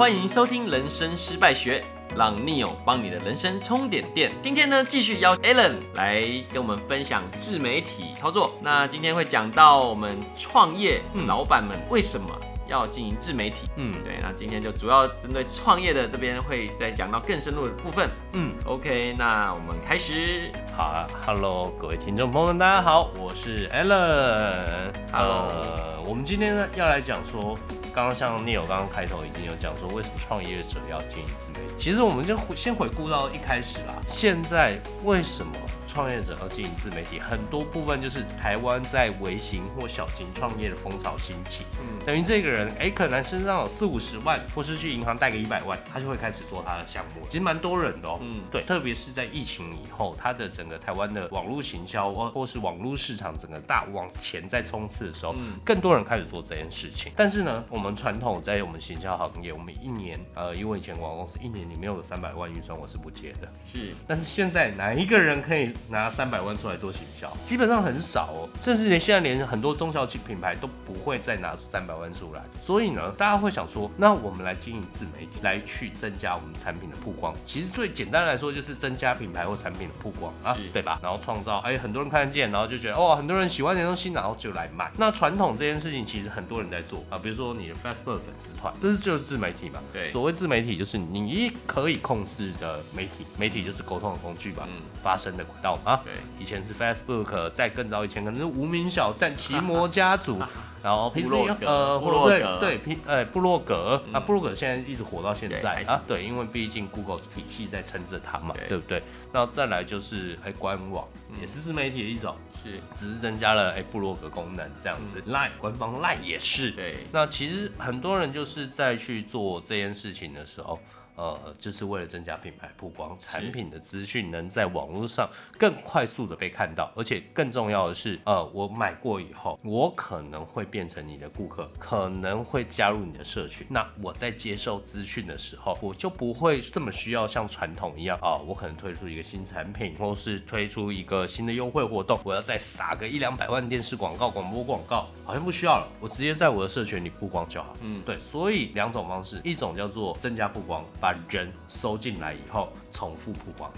欢迎收听《人生失败学》，让 Neo 帮你的人生充点电。今天呢，继续邀 Alan 来跟我们分享自媒体操作。那今天会讲到我们创业老板们为什么要经营自媒体？嗯，对。那今天就主要针对创业的这边会再讲到更深入的部分。嗯，OK，那我们开始。好啊，Hello，各位听众朋友们，大家好，我是 Alan。Hello，呃，我们今天呢要来讲说。刚刚像 Neo 刚刚开头已经有讲说，为什么创业者要经营自媒体？其实我们就先回顾到一开始啦。现在为什么？创业者要经营自媒体，很多部分就是台湾在微型或小型创业的风潮兴起。嗯，等于这个人，哎、欸，可能身上有四五十万，或是去银行贷个一百万，他就会开始做他的项目。其实蛮多人的哦、喔。嗯，对，特别是在疫情以后，他的整个台湾的网络行销，或或是网络市场整个大往前在冲刺的时候，嗯，更多人开始做这件事情。但是呢，我们传统在我们行销行业，我们一年，呃，因为以前广告公司一年里面有三百万预算，我是不接的。是，但是现在哪一个人可以？拿三百万出来做行销，基本上很少哦，甚至连现在连很多中小企品牌都不会再拿出三百万出来。所以呢，大家会想说，那我们来经营自媒体，来去增加我们产品的曝光。其实最简单来说，就是增加品牌或产品的曝光啊，对吧？然后创造哎、欸，很多人看得见，然后就觉得哦，很多人喜欢这东西，然后就来买。那传统这件事情其实很多人在做啊，比如说你的 Facebook 粉丝团，这是就是自媒体嘛？对，所谓自媒体就是你可以控制的媒体，媒体就是沟通的工具吧，嗯，发声的管道啊。对，以前是 Facebook，在更早以前可能是无名小站、奇摩家族，然后 PC 呃，部落格。对，对，呃，布洛格，那布洛格现在一直火到现在啊，对，因为毕竟 Google 体系在撑着它嘛，对。不对？那再来就是哎，官网也是自媒体的一种，是，只是增加了哎布洛格功能这样子，Line 官方 Line 也是，对。那其实很多人就是在去做这件事情的时候。呃，就是为了增加品牌曝光，产品的资讯能在网络上更快速的被看到，而且更重要的是，呃，我买过以后，我可能会变成你的顾客，可能会加入你的社群。那我在接受资讯的时候，我就不会这么需要像传统一样啊、呃，我可能推出一个新产品，或是推出一个新的优惠活动，我要再撒个一两百万电视广告、广播广告，好像不需要了，我直接在我的社群里曝光就好。嗯，对，所以两种方式，一种叫做增加曝光，把人收进来以后，重复曝光，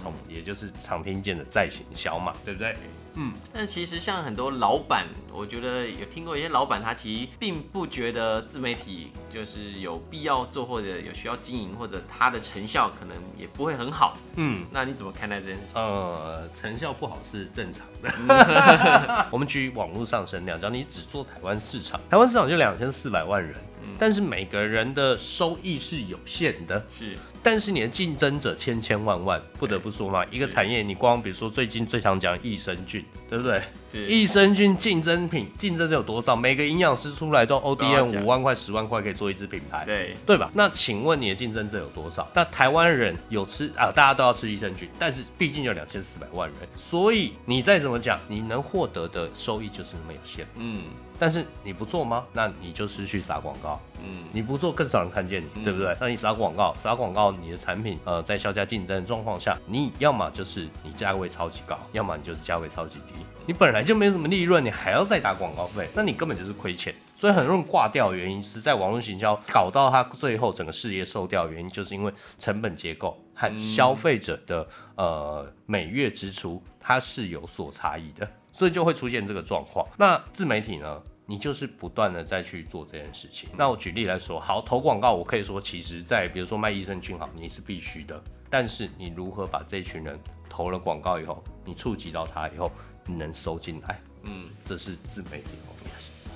从也就是常听见的再行销嘛，对不对？嗯，但其实像很多老板，我觉得有听过一些老板，他其实并不觉得自媒体就是有必要做，或者有需要经营，或者他的成效可能也不会很好。嗯，那你怎么看待这件事？呃，成效不好是正常的。我们举网络上升量，只要你只做台湾市场，台湾市场就两千四百万人。但是每个人的收益是有限的，是。但是你的竞争者千千万万，不得不说嘛，一个产业你光比如说最近最常讲益生菌，对不对？益生菌竞争品竞争者有多少？每个营养师出来都 ODM 五万块、十万块可以做一支品牌，对对吧？那请问你的竞争者有多少？那台湾人有吃啊？大家都要吃益生菌，但是毕竟有两千四百万人，所以你再怎么讲，你能获得的收益就是那么有限，嗯。但是你不做吗？那你就失去撒广告。嗯，你不做更少人看见你，嗯、对不对？那你撒广告，撒广告，你的产品呃在销价竞争的状况下，你要么就是你价位超级高，要么你就是价位超级低。你本来就没什么利润，你还要再打广告费，那你根本就是亏钱。所以很多人挂掉的原因是在网络行销搞到他最后整个事业收掉的原因，就是因为成本结构和消费者的呃每月支出它是有所差异的。所以就会出现这个状况。那自媒体呢？你就是不断的再去做这件事情。那我举例来说，好，投广告，我可以说，其实在比如说卖益生菌，好，你是必须的。但是你如何把这群人投了广告以后，你触及到他以后，你能收进来？嗯，这是自媒体。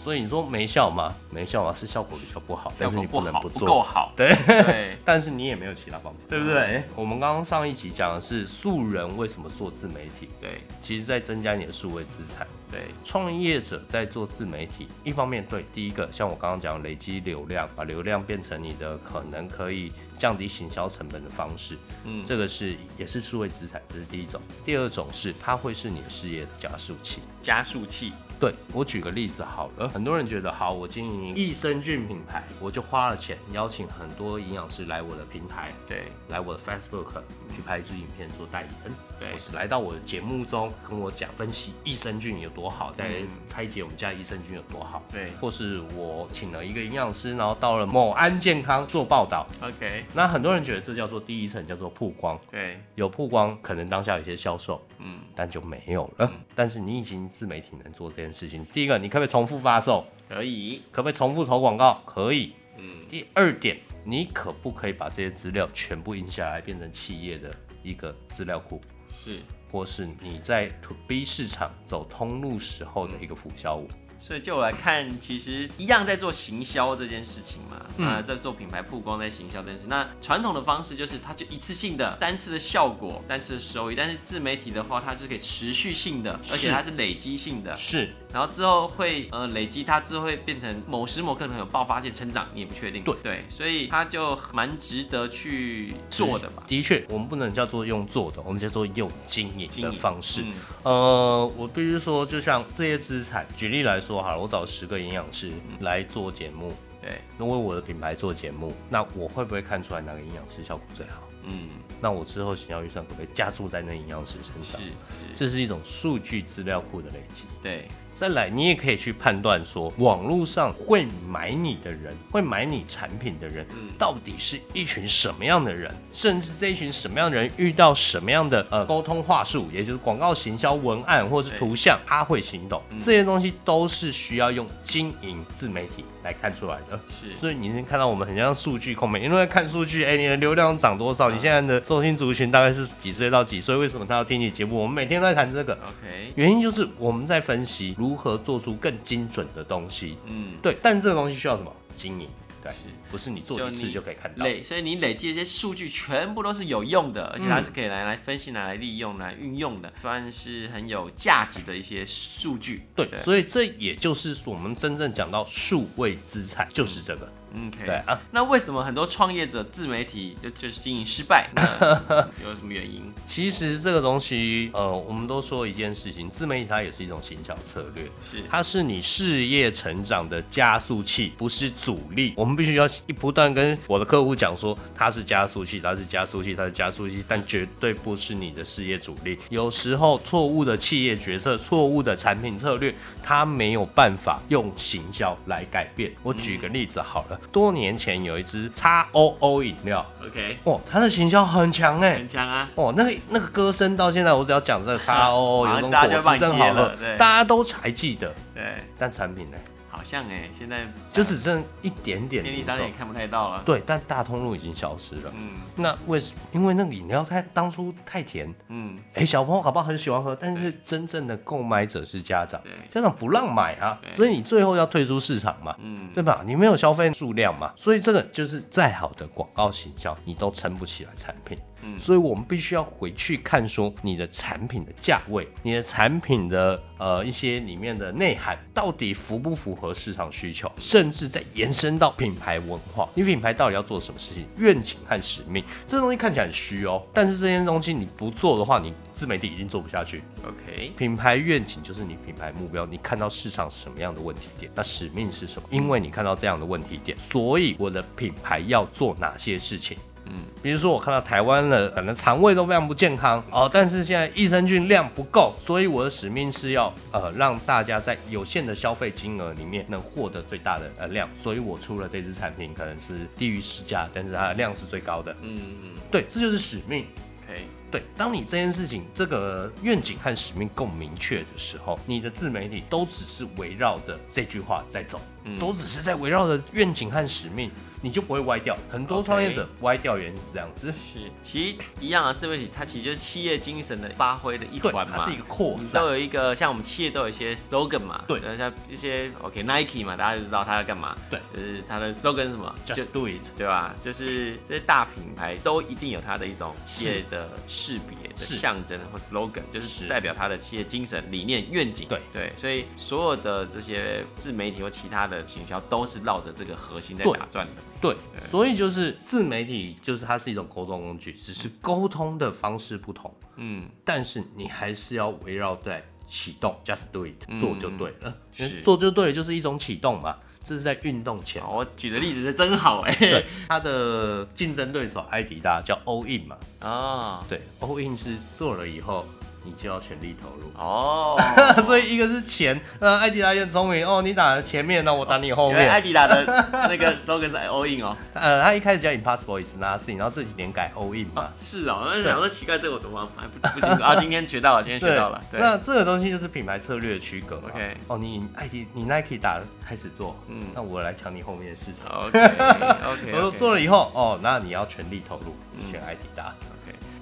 所以你说没效吗？没效啊？是效果比较不好，但是你不能不做，不够好。对对，但是你也没有其他方法，对不对？我们刚刚上一集讲的是素人为什么做自媒体，对，其实在增加你的数位资产。对，创业者在做自媒体，一方面对第一个，像我刚刚讲累积流量，把流量变成你的可能可以降低行销成本的方式，嗯，这个是也是数位资产，这是第一种。第二种是它会是你的事业的加速器，加速器。对，我举个例子好了，很多人觉得好，我经营益生菌品牌，我就花了钱邀请很多营养师来我的平台，对，来我的 Facebook 去拍一支影片做代言，对，或是来到我的节目中跟我讲分析益生菌有多好，在拆解我们家益生菌有多好，对，或是我请了一个营养师，然后到了某安健康做报道，OK，那很多人觉得这叫做第一层，叫做曝光，对，有曝光可能当下有些销售，嗯，但就没有了，嗯，但是你已经自媒体能做这件事情，第一个你可不可以重复发售？可以，可不可以重复投广告？可以，嗯，第二点，你可不可以把这些资料全部印下来，变成企业的一个资料库？是，或是你在 To B 市场走通路时候的一个辅销物。所以就我来看，其实一样在做行销这件事情嘛，啊、嗯，在做品牌曝光，在行销这件事。那传统的方式就是它就一次性的单次的效果，单次的收益。但是自媒体的话，它是可以持续性的，而且它是累积性的。是。然后之后会呃累积，它之后会变成某时某刻可能有爆发性成长，你也不确定。对对，所以它就蛮值得去做的吧。的确，我们不能叫做用做的，我们叫做用经营的方式。嗯、呃，我必须说，就像这些资产，举例来说好了，我找十个营养师来做节目，对，因为我的品牌做节目，那我会不会看出来哪个营养师效果最好？嗯，那我之后行销预算可不可以加注在那营养师身上？是，是，这是一种数据资料库的累积。对。再来，你也可以去判断说，网络上会买你的人，会买你产品的人，到底是一群什么样的人？甚至这一群什么样的人遇到什么样的呃沟通话术，也就是广告行销文案或是图像，他会行动。这些东西都是需要用经营自媒体来看出来的。是，所以你能看到我们很像数据控，每天都在看数据。哎，你的流量涨多少？你现在的收听族群大概是几岁到几岁？为什么他要听你节目？我们每天都在谈这个。OK，原因就是我们在分析。如何做出更精准的东西？嗯，对，但这个东西需要什么？经营。对，是不是你做一次就可以看到？累，所以你累积这些数据，全部都是有用的，而且它是可以来来分析、拿来利用、来运用的，算是很有价值的一些数据。对，所以这也就是我们真正讲到数位资产，就是这个。嗯。对啊，那为什么很多创业者自媒体就就是经营失败？有什么原因？其实这个东西，呃，我们都说一件事情，自媒体它也是一种行销策略，是，它是你事业成长的加速器，不是阻力。我们。必须要一不断跟我的客户讲说，它是加速器，它是加速器，它是加速器，但绝对不是你的事业主力。有时候错误的企业决策，错误的产品策略，它没有办法用行销来改变。我举个例子好了，多年前有一支 XOO 饮料，OK，哦，它的行销很强哎，很强啊，哦，那个那个歌声到现在，我只要讲这个 XOO 有种果汁真好喝，大家都还记得，对，但产品呢？好像哎、欸，现在就只剩一点点，便利商店也看不太到了。对，但大通路已经消失了。嗯，那为什么？因为那个饮料太当初太甜。嗯，哎、欸，小朋友搞不好很喜欢喝，但是真正的购买者是家长，家长不让买啊，所以你最后要退出市场嘛，嗯，对吧？你没有消费数量嘛，所以这个就是再好的广告形象，你都撑不起来产品。嗯，所以我们必须要回去看说你的产品的价位，你的产品的呃一些里面的内涵到底符不符合市场需求，甚至再延伸到品牌文化，你品牌到底要做什么事情，愿景和使命，这东西看起来很虚哦，但是这些东西你不做的话，你自媒体已经做不下去。OK，品牌愿景就是你品牌目标，你看到市场什么样的问题点，那使命是什么？因为你看到这样的问题点，所以我的品牌要做哪些事情？嗯，比如说我看到台湾的可能肠胃都非常不健康哦，但是现在益生菌量不够，所以我的使命是要呃让大家在有限的消费金额里面能获得最大的呃量，所以我出了这支产品可能是低于市价，但是它的量是最高的。嗯嗯，对，这就是使命。可以。对，当你这件事情这个愿景和使命够明确的时候，你的自媒体都只是围绕着这句话在走，嗯，都只是在围绕着愿景和使命。你就不会歪掉。很多创业者歪掉原因是这样子。是，其实一样啊，自媒体它其实就是企业精神的发挥的一环嘛。它是一个扩散。都有一个像我们企业都有一些 slogan 嘛。对。像一些 OK Nike 嘛，大家就知道它要干嘛。对。就是它的 slogan 是什么？Just do it，对吧？就是这些大品牌都一定有它的一种企业的识别的象征或 slogan，就是代表它的企业精神、理念、愿景。对对。所以所有的这些自媒体或其他的行销都是绕着这个核心在打转的。对，所以就是自媒体，就是它是一种沟通工具，只是沟通的方式不同。嗯，但是你还是要围绕在启动，just do it，嗯做就对了。是做就对了，就是一种启动嘛。这是在运动前。我举的例子是真好哎。对，他的竞争对手艾迪达叫 All In 嘛。哦，对，All In 是做了以后。你就要全力投入哦，所以一个是前，呃，艾迪达也很聪明哦，你打前面，那我打你后面。艾迪达的那个 slogan 是 all in 哦，呃，他一开始叫 Impossible is nothing，然后这几年改 all in 嘛。是哦，那想说奇怪，这个我怎么还不不清楚啊？今天学到了，今天学到了。对，那这个东西就是品牌策略的区隔。OK，哦，你艾迪，你 Nike 打开始做，嗯，那我来抢你后面的市场。OK，OK，我做了以后，哦，那你要全力投入，选艾迪达。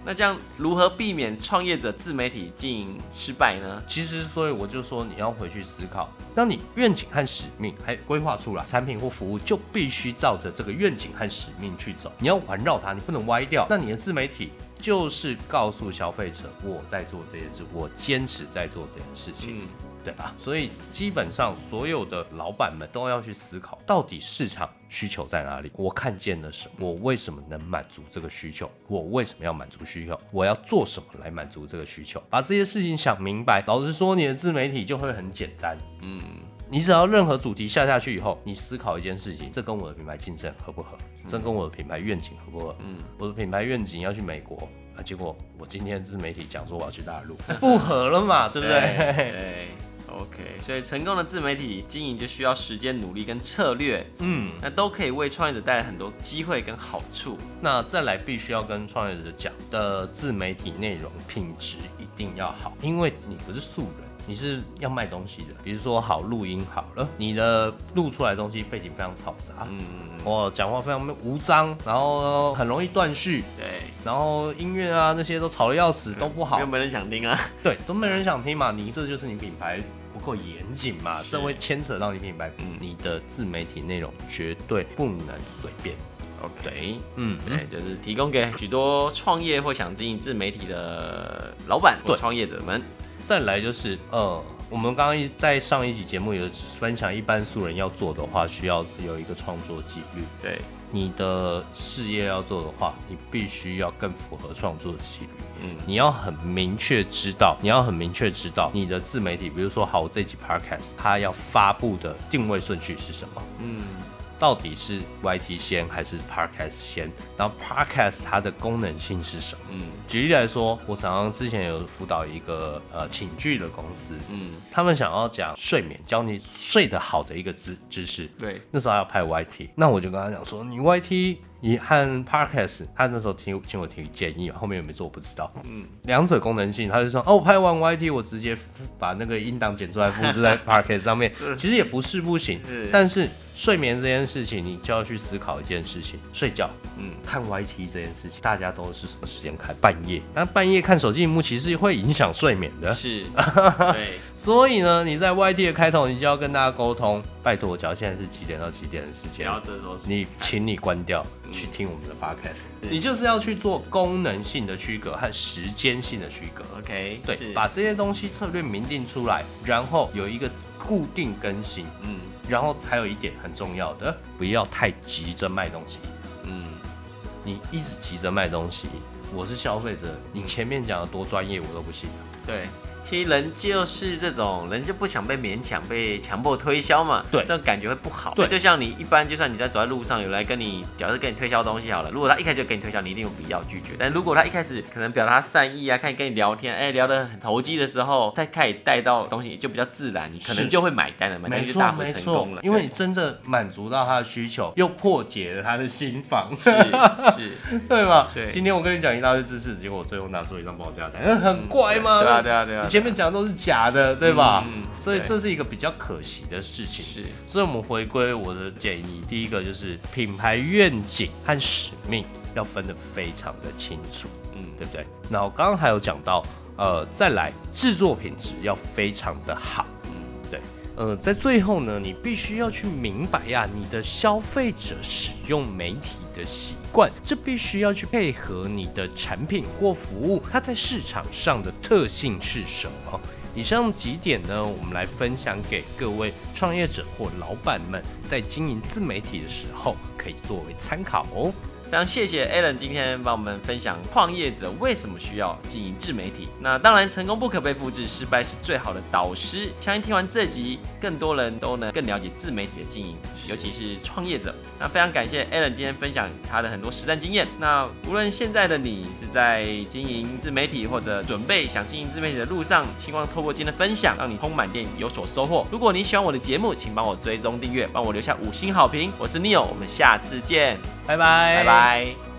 那这样如何避免创业者自媒体经营失败呢？其实，所以我就说你要回去思考，当你愿景和使命还规划出来，产品或服务就必须照着这个愿景和使命去走。你要环绕它，你不能歪掉。那你的自媒体就是告诉消费者，我在做这件事，我坚持在做这件事情。嗯对吧？所以基本上所有的老板们都要去思考，到底市场需求在哪里？我看见了什么？我为什么能满足这个需求？我为什么要满足需求？我要做什么来满足这个需求？把这些事情想明白，老实说，你的自媒体就会很简单。嗯，你只要任何主题下下去以后，你思考一件事情：这跟我的品牌竞争合不合？这跟我的品牌愿景合不合？嗯，我的品牌愿景要去美国啊，结果我今天自媒体讲说我要去大陆，不合了嘛？对不对？对。对 OK，所以成功的自媒体经营就需要时间、努力跟策略，嗯，那都可以为创业者带来很多机会跟好处。那再来，必须要跟创业者讲的自媒体内容品质一定要好，因为你不是素人，你是要卖东西的。比如说好录音好了，你的录出来的东西背景非常嘈杂，嗯，我讲话非常无章，然后很容易断续，对，然后音乐啊那些都吵得要死，都不好，又没人想听啊，对，都没人想听嘛，你这就是你品牌。不够严谨嘛？这会牵扯到你品牌，嗯，你的自媒体内容绝对不能随便。OK，嗯，对，就是提供给许多创业或想经营自媒体的老板或创业者们。再来就是，呃，我们刚刚在上一集节目有分享，一般素人要做的话，需要有一个创作纪律。对。你的事业要做的话，你必须要更符合创作纪律。嗯，你要很明确知道，你要很明确知道你的自媒体，比如说，好，我这集 podcast 它要发布的定位顺序是什么？嗯。到底是 YT 先还是 Podcast 先？然后 Podcast 它的功能性是什么？嗯，举例来说，我常常之前有辅导一个呃寝具的公司，嗯，他们想要讲睡眠，教你睡得好的一个姿知识。对，那时候要拍 YT，那我就跟他讲说，你 YT。你和 Podcast，他那时候听请我提建议，后面有没有做我不知道。嗯，两者功能性，他就说哦，我拍完 YT，我直接把那个音档剪出来复制在 Podcast 上面，其实也不是不行。但是睡眠这件事情，你就要去思考一件事情：睡觉。嗯，看 YT 这件事情，大家都是什么时间看？半夜。那半夜看手机屏幕，其实会影响睡眠的。是，对。所以呢，你在 YT 的开头，你就要跟大家沟通，拜托，我讲现在是几点到几点的时间？你，请你关掉，去听我们的 Podcast。你就是要去做功能性的区隔和时间性的区隔。OK，对，把这些东西策略明定出来，然后有一个固定更新。嗯，然后还有一点很重要的，不要太急着卖东西。嗯，你一直急着卖东西，我是消费者，你前面讲的多专业，我都不信。对。其实人就是这种人，就不想被勉强、被强迫推销嘛。对，这种感觉会不好。对，就像你一般，就算你在走在路上，有来跟你，假设跟你推销东西好了。如果他一开始就跟你推销，你一定有必要拒绝。但如果他一开始可能表达善意啊，看你跟你聊天，哎，聊得很投机的时候，再开始带到东西就比较自然，你可能就会买单了，买单就大会成功了。因为你真正满足到他的需求，又破解了他的心防，是是，对吧？对。今天我跟你讲一大堆知识，结果我最后拿出一张报价单，很怪吗？对啊对啊对啊。面讲的都是假。假的，对吧？嗯，所以这是一个比较可惜的事情。是，所以我们回归我的建议，第一个就是品牌愿景和使命要分得非常的清楚，嗯，对不对？那我刚刚还有讲到，呃，再来制作品质要非常的好，嗯，对，呃，在最后呢，你必须要去明白呀，你的消费者使用媒体的习惯，这必须要去配合你的产品或服务，它在市场上的特性是什么？以上几点呢，我们来分享给各位创业者或老板们，在经营自媒体的时候可以作为参考哦。非常谢谢 Alan 今天帮我们分享创业者为什么需要经营自媒体。那当然，成功不可被复制，失败是最好的导师。相信听完这集，更多人都能更了解自媒体的经营，尤其是创业者。那非常感谢 Alan 今天分享他的很多实战经验。那无论现在的你是在经营自媒体，或者准备想经营自媒体的路上，希望透过今天的分享，让你充满电，有所收获。如果你喜欢我的节目，请帮我追踪订阅，帮我留下五星好评。我是 Neo，我们下次见，拜拜，拜拜。